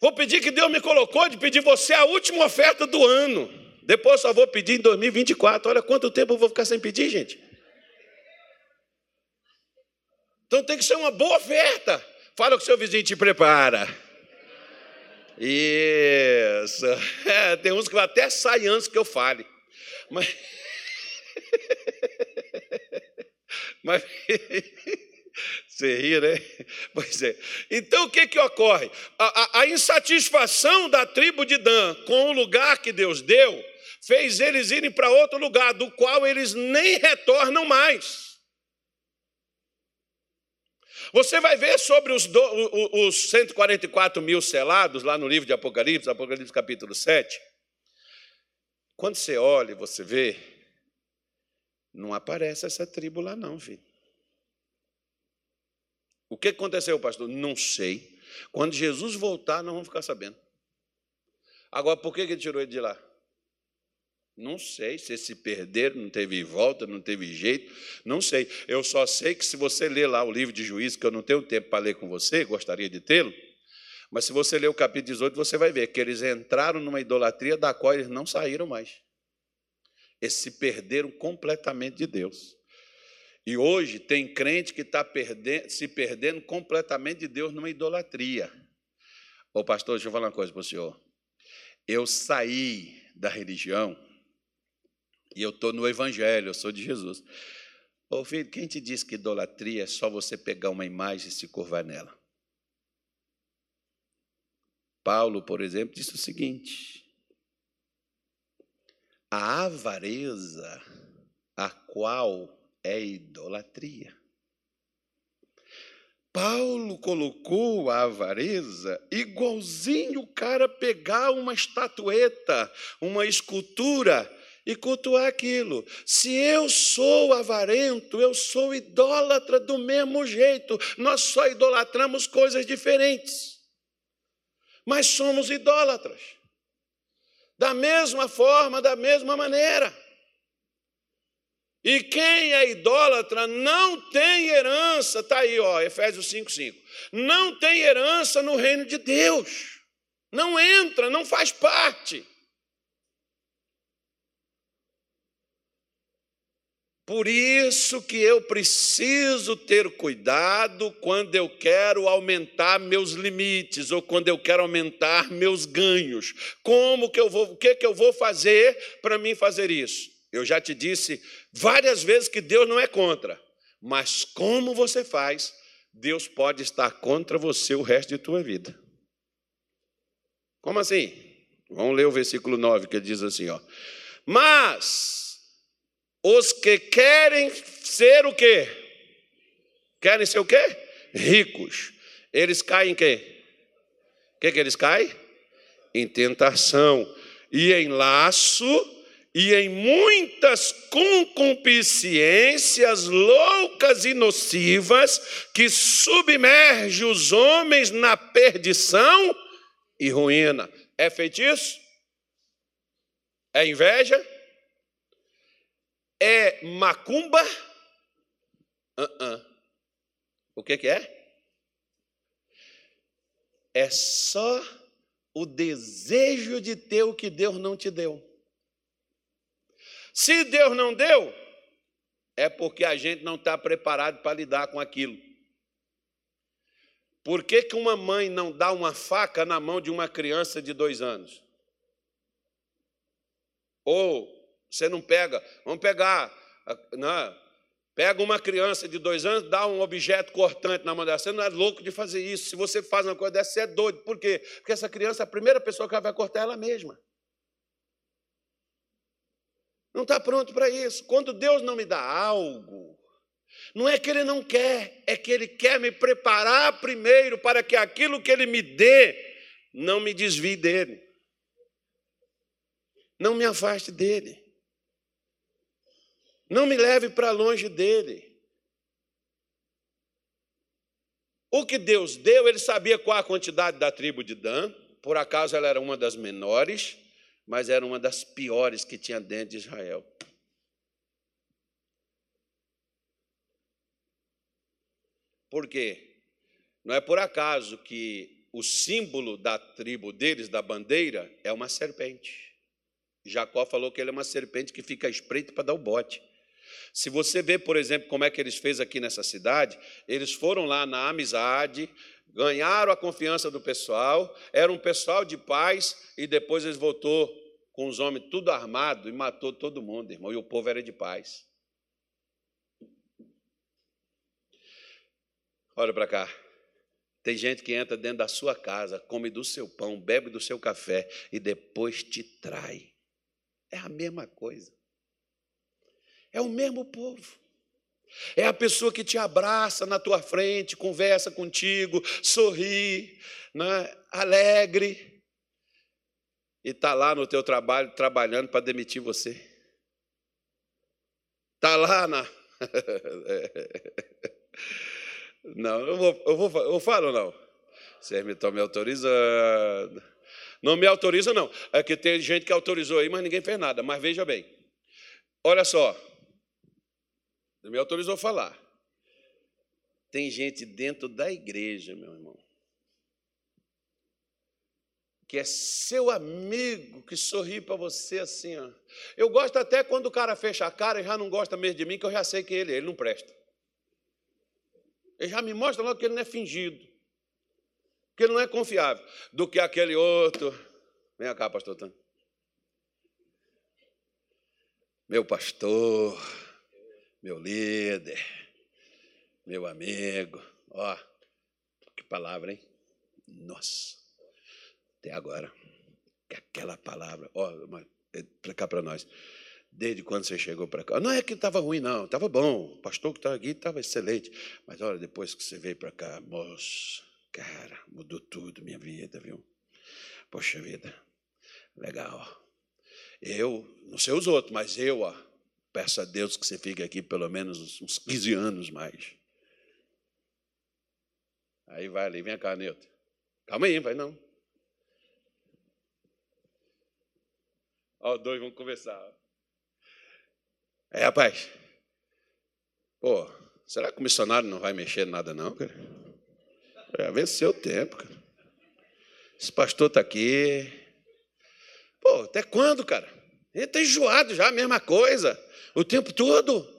Vou pedir que Deus me colocou de pedir você a última oferta do ano. Depois só vou pedir em 2024. Olha quanto tempo eu vou ficar sem pedir, gente. Então tem que ser uma boa oferta. Fala com o seu vizinho, te prepara. Isso. É, tem uns que até saem antes que eu fale. Mas. Mas. Você ri, né? Pois é. Então o que, que ocorre? A, a, a, insatisfação da tribo de Dan com o lugar que Deus deu fez eles irem para outro lugar, do qual eles nem retornam mais. Você vai ver sobre os, do, os 144 mil selados lá no livro de Apocalipse, Apocalipse capítulo 7. Quando você olha e você vê, não aparece essa tribo lá, não, filho. O que aconteceu, pastor? Não sei. Quando Jesus voltar, nós vamos ficar sabendo. Agora, por que ele tirou ele de lá? Não sei se se perderam, não teve volta, não teve jeito, não sei. Eu só sei que se você ler lá o livro de Juízo, que eu não tenho tempo para ler com você, gostaria de tê-lo, mas se você ler o capítulo 18, você vai ver que eles entraram numa idolatria da qual eles não saíram mais. Eles se perderam completamente de Deus. E hoje tem crente que está se perdendo completamente de Deus numa idolatria. Ô pastor, deixa eu falar uma coisa para o senhor. Eu saí da religião e eu estou no Evangelho, eu sou de Jesus. Ô filho, quem te diz que idolatria é só você pegar uma imagem e se curvar nela? Paulo, por exemplo, disse o seguinte: a avareza, a qual é idolatria. Paulo colocou a avareza igualzinho o cara pegar uma estatueta, uma escultura e cultuar aquilo. Se eu sou avarento, eu sou idólatra do mesmo jeito. Nós só idolatramos coisas diferentes. Mas somos idólatras. Da mesma forma, da mesma maneira. E quem é idólatra não tem herança, está aí, ó, Efésios 5,5. Não tem herança no reino de Deus. Não entra, não faz parte. Por isso que eu preciso ter cuidado quando eu quero aumentar meus limites ou quando eu quero aumentar meus ganhos. Como que eu vou, o que que eu vou fazer para mim fazer isso? Eu já te disse várias vezes que Deus não é contra, mas como você faz, Deus pode estar contra você o resto de tua vida. Como assim? Vamos ler o versículo 9 que diz assim, ó: Mas os que querem ser o quê? Querem ser o quê? Ricos. Eles caem em quê? O que, que eles caem? Em tentação e em laço e em muitas concupiscências loucas e nocivas que submerge os homens na perdição e ruína. É feitiço? É inveja? É macumba? Uh -uh. O que, que é? É só o desejo de ter o que Deus não te deu. Se Deus não deu, é porque a gente não está preparado para lidar com aquilo. Por que, que uma mãe não dá uma faca na mão de uma criança de dois anos? Ou você não pega, vamos pegar, não, pega uma criança de dois anos, dá um objeto cortante na mão dela. Você não é louco de fazer isso. Se você faz uma coisa dessa, você é doido. Por quê? Porque essa criança, a primeira pessoa que ela vai cortar é ela mesma. Não está pronto para isso. Quando Deus não me dá algo, não é que Ele não quer, é que Ele quer me preparar primeiro para que aquilo que Ele me dê não me desvie dele. Não me afaste dele. Não me leve para longe dele. O que Deus deu, ele sabia qual a quantidade da tribo de Dan, por acaso ela era uma das menores, mas era uma das piores que tinha dentro de Israel. Por quê? Não é por acaso que o símbolo da tribo deles, da bandeira, é uma serpente. Jacó falou que ele é uma serpente que fica espreita para dar o bote. Se você vê, por exemplo, como é que eles fez aqui nessa cidade, eles foram lá na amizade, ganharam a confiança do pessoal, era um pessoal de paz, e depois eles voltou com os homens tudo armado e matou todo mundo, irmão, e o povo era de paz. Olha para cá. Tem gente que entra dentro da sua casa, come do seu pão, bebe do seu café e depois te trai. É a mesma coisa. É o mesmo povo. É a pessoa que te abraça na tua frente, conversa contigo, sorri, né? alegre, e está lá no teu trabalho, trabalhando para demitir você. Está lá na. não, eu vou, eu vou, eu falo não. Vocês me estão me autorizando. Não me autoriza, não. É que tem gente que autorizou aí, mas ninguém fez nada. Mas veja bem. Olha só. Não me autorizou a falar. Tem gente dentro da igreja, meu irmão, que é seu amigo, que sorri para você assim. Ó. Eu gosto até quando o cara fecha a cara e já não gosta mesmo de mim, que eu já sei que ele, ele não presta. Ele já me mostra logo que ele não é fingido, que ele não é confiável, do que aquele outro. Vem cá, pastor. Meu pastor, meu líder, meu amigo. Ó, que palavra, hein? Nossa até agora. Que aquela palavra, ó, explicar para nós. Desde quando você chegou para cá? Não é que estava ruim, não, estava bom. O pastor que estava aqui estava excelente. Mas olha, depois que você veio para cá, moço, cara, mudou tudo minha vida, viu? Poxa vida, legal. Eu, não sei os outros, mas eu, ó, peço a Deus que você fique aqui pelo menos uns 15 anos mais. Aí vai ali, vem cá, Nilton. Calma aí, vai não. Ó, os dois vão conversar. É, rapaz. Pô, será que o missionário não vai mexer em nada, não, cara? É, venceu o tempo, cara. Esse pastor está aqui. Pô, até quando, cara? Ele está enjoado já, a mesma coisa. O tempo todo.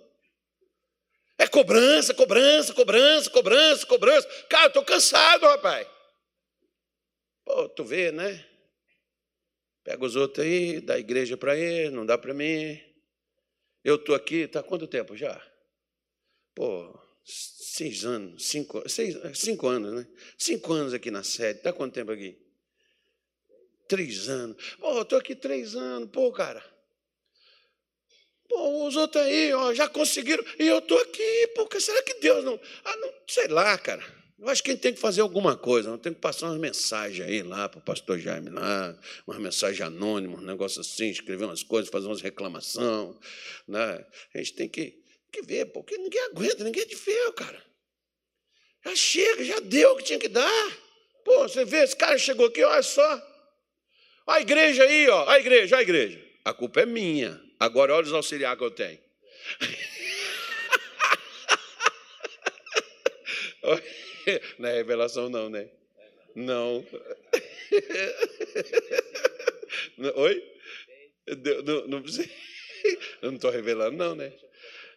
É cobrança, cobrança, cobrança, cobrança, cobrança. Cara, eu estou cansado, rapaz. Pô, tu vê, né? Pega os outros aí, dá igreja para ele, não dá para mim. Eu estou aqui, está quanto tempo já? Pô, seis anos, cinco, seis, cinco anos, né? Cinco anos aqui na sede. Está quanto tempo aqui? Três anos. Pô, estou aqui três anos. Pô, cara. Pô, os outros aí, ó, já conseguiram. E eu estou aqui. Pô, será que Deus não. Ah, não sei lá, cara. Eu acho que a gente tem que fazer alguma coisa, não tem que passar umas mensagens aí lá para o pastor Jaime lá, umas mensagens anônimas, um negócio assim, escrever umas coisas, fazer umas reclamações. Né? A gente tem que, que ver, porque ninguém aguenta, ninguém é de ferro, cara. Já chega, já deu o que tinha que dar. Pô, você vê, esse cara chegou aqui, olha só. A igreja aí, ó. A igreja, a igreja. A culpa é minha. Agora olha os auxiliares que eu tenho. Não é revelação, não, né? Não. Oi? Não, não, não estou revelando, não, né?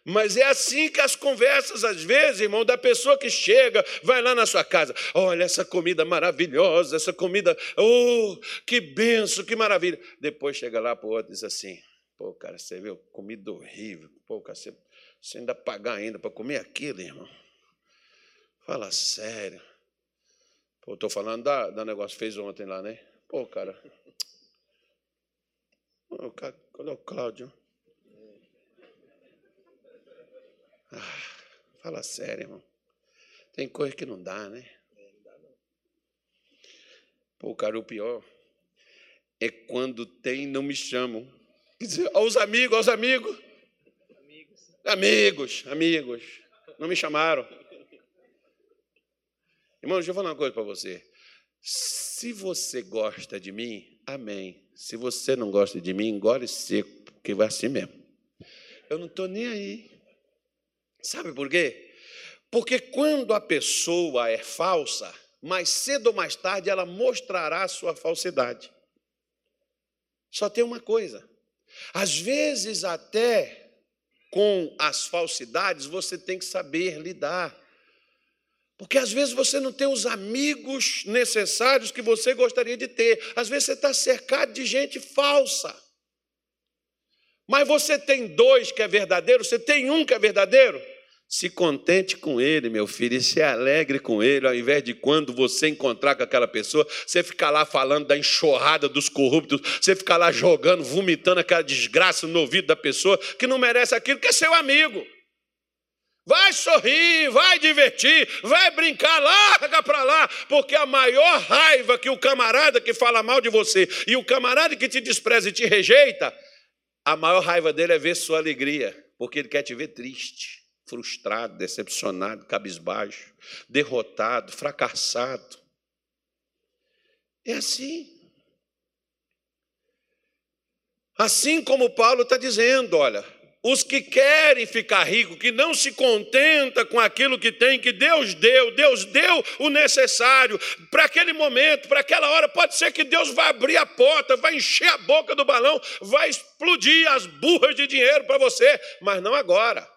Mas é assim que as conversas, às vezes, irmão, da pessoa que chega, vai lá na sua casa, olha essa comida maravilhosa, essa comida, oh, que benção, que maravilha. Depois chega lá para o outro e diz assim: pô, cara, você viu, comida horrível, pô, cara, você, você ainda pagar ainda para comer aquilo, irmão. Fala sério. Pô, estou falando da, da negócio que fez ontem lá, né? Pô, cara. Cadê o Cláudio? Ah, fala sério, irmão. Tem coisa que não dá, né? Pô, cara, o pior é quando tem não me chamam. Aos amigos, aos amigos. Amigos, amigos. amigos. Não me chamaram. Irmão, deixa eu falar uma coisa para você. Se você gosta de mim, amém. Se você não gosta de mim, engole seco, porque vai assim mesmo. Eu não estou nem aí. Sabe por quê? Porque quando a pessoa é falsa, mais cedo ou mais tarde ela mostrará a sua falsidade. Só tem uma coisa. Às vezes, até com as falsidades, você tem que saber lidar. Porque às vezes você não tem os amigos necessários que você gostaria de ter. Às vezes você está cercado de gente falsa. Mas você tem dois que é verdadeiro, você tem um que é verdadeiro. Se contente com ele, meu filho, e se alegre com ele, ao invés de quando você encontrar com aquela pessoa, você ficar lá falando da enxurrada dos corruptos, você ficar lá jogando, vomitando aquela desgraça no ouvido da pessoa que não merece aquilo, que é seu amigo. Vai sorrir, vai divertir, vai brincar, larga para lá, porque a maior raiva que o camarada que fala mal de você e o camarada que te despreza e te rejeita, a maior raiva dele é ver sua alegria, porque ele quer te ver triste frustrado, decepcionado, cabisbaixo, derrotado, fracassado. É assim. Assim como Paulo está dizendo, olha, os que querem ficar ricos, que não se contenta com aquilo que tem, que Deus deu, Deus deu o necessário para aquele momento, para aquela hora. Pode ser que Deus vai abrir a porta, vai encher a boca do balão, vai explodir as burras de dinheiro para você, mas não agora.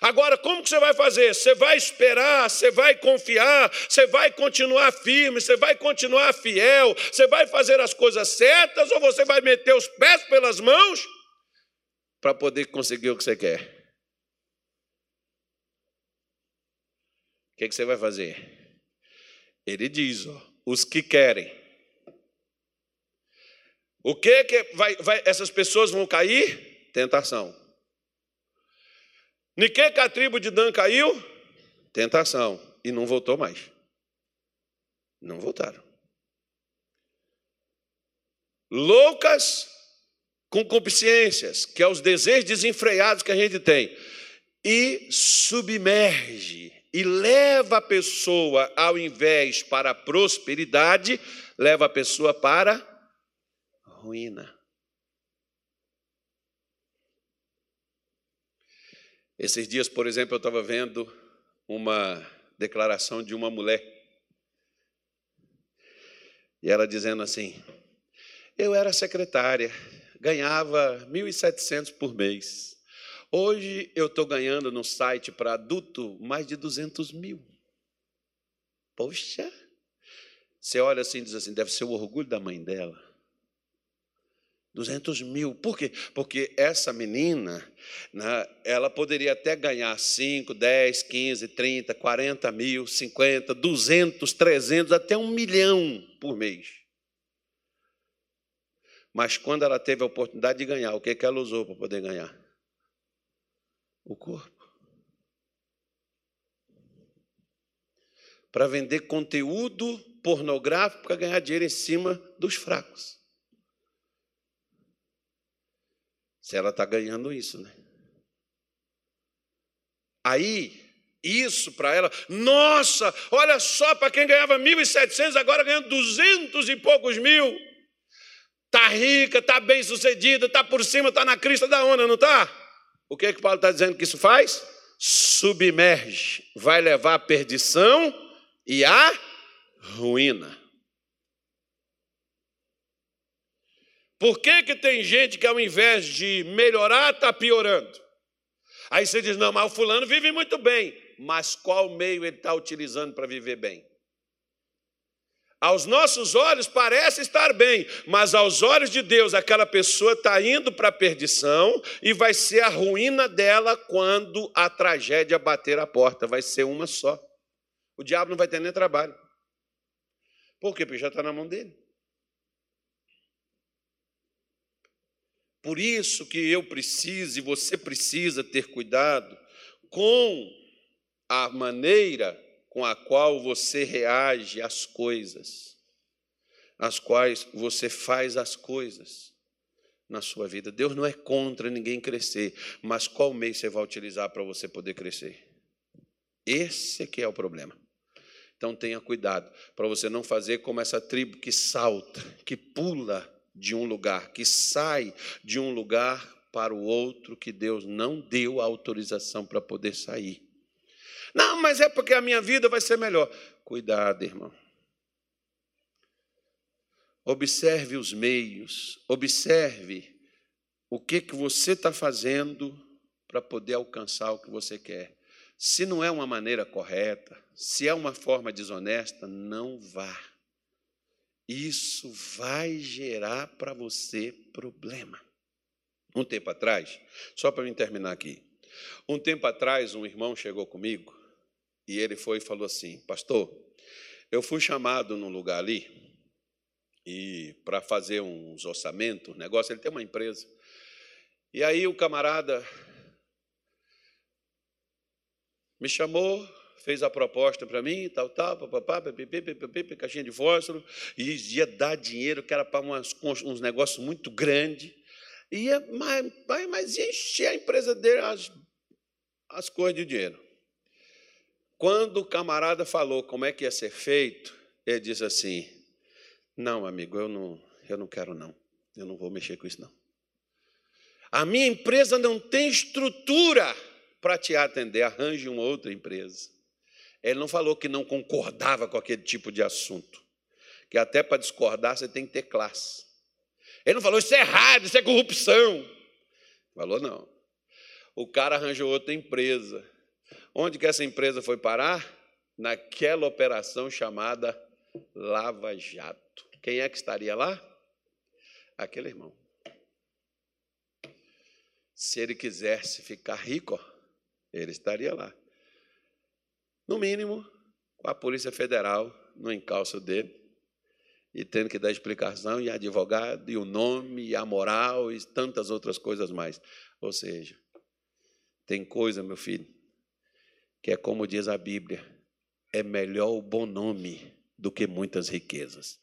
Agora, como que você vai fazer? Você vai esperar, você vai confiar, você vai continuar firme, você vai continuar fiel, você vai fazer as coisas certas ou você vai meter os pés pelas mãos para poder conseguir o que você quer? O que, que você vai fazer? Ele diz: ó, os que querem. O que, que vai, vai, essas pessoas vão cair? Tentação. Em que a tribo de Dan caiu? Tentação. E não voltou mais. Não voltaram. Loucas concupiscências, que é os desejos desenfreados que a gente tem, e submerge e leva a pessoa, ao invés para a prosperidade, leva a pessoa para a ruína. Esses dias, por exemplo, eu estava vendo uma declaração de uma mulher. E ela dizendo assim: Eu era secretária, ganhava 1.700 por mês. Hoje eu estou ganhando no site para adulto mais de 200 mil. Poxa! Você olha assim e diz assim: deve ser o orgulho da mãe dela. 200 mil. Por quê? Porque essa menina, né, ela poderia até ganhar 5, 10, 15, 30, 40 mil, 50, 200, 300, até um milhão por mês. Mas quando ela teve a oportunidade de ganhar, o que, que ela usou para poder ganhar? O corpo. Para vender conteúdo pornográfico para ganhar dinheiro em cima dos fracos. Se ela está ganhando isso, né? Aí, isso para ela, nossa, olha só, para quem ganhava 1.700, agora ganhando 200 e poucos mil. Está rica, está bem sucedida, está por cima, está na crista da onda, não está? O que é que Paulo está dizendo que isso faz? Submerge, vai levar à perdição e à ruína. Por que, que tem gente que ao invés de melhorar, está piorando? Aí você diz, não, mas o fulano vive muito bem. Mas qual meio ele está utilizando para viver bem? Aos nossos olhos parece estar bem, mas aos olhos de Deus, aquela pessoa está indo para a perdição e vai ser a ruína dela quando a tragédia bater a porta. Vai ser uma só. O diabo não vai ter nem trabalho. Por quê? Porque já está na mão dele. Por isso que eu preciso e você precisa ter cuidado com a maneira com a qual você reage às coisas, às quais você faz as coisas na sua vida. Deus não é contra ninguém crescer, mas qual meio você vai utilizar para você poder crescer? Esse é que é o problema. Então tenha cuidado para você não fazer como essa tribo que salta, que pula de um lugar, que sai de um lugar para o outro que Deus não deu autorização para poder sair. Não, mas é porque a minha vida vai ser melhor. Cuidado, irmão. Observe os meios, observe o que, que você está fazendo para poder alcançar o que você quer. Se não é uma maneira correta, se é uma forma desonesta, não vá isso vai gerar para você problema. Um tempo atrás, só para me terminar aqui, Um tempo atrás, um irmão chegou comigo e ele foi e falou assim: Pastor, eu fui chamado num lugar ali e para fazer uns orçamentos, negócio, ele tem uma empresa. E aí o camarada me chamou, fez a proposta para mim, tal, tal, papapá, caixinha de fósforo, e ia dar dinheiro, que era para uns negócios muito grandes. Ia, mas, mas ia encher a empresa dele as, as coisas de dinheiro. Quando o camarada falou como é que ia ser feito, ele disse assim: Não, amigo, eu não, eu não quero, não. Eu não vou mexer com isso, não. A minha empresa não tem estrutura para te atender, arranje uma outra empresa. Ele não falou que não concordava com aquele tipo de assunto, que até para discordar você tem que ter classe. Ele não falou isso é errado, isso é corrupção. Falou não. O cara arranjou outra empresa. Onde que essa empresa foi parar? Naquela operação chamada Lava Jato. Quem é que estaria lá? Aquele irmão. Se ele quisesse ficar rico, ele estaria lá. No mínimo, com a Polícia Federal no encalço dele, e tendo que dar explicação, e advogado, e o nome, e a moral, e tantas outras coisas mais. Ou seja, tem coisa, meu filho, que é como diz a Bíblia: é melhor o bom nome do que muitas riquezas.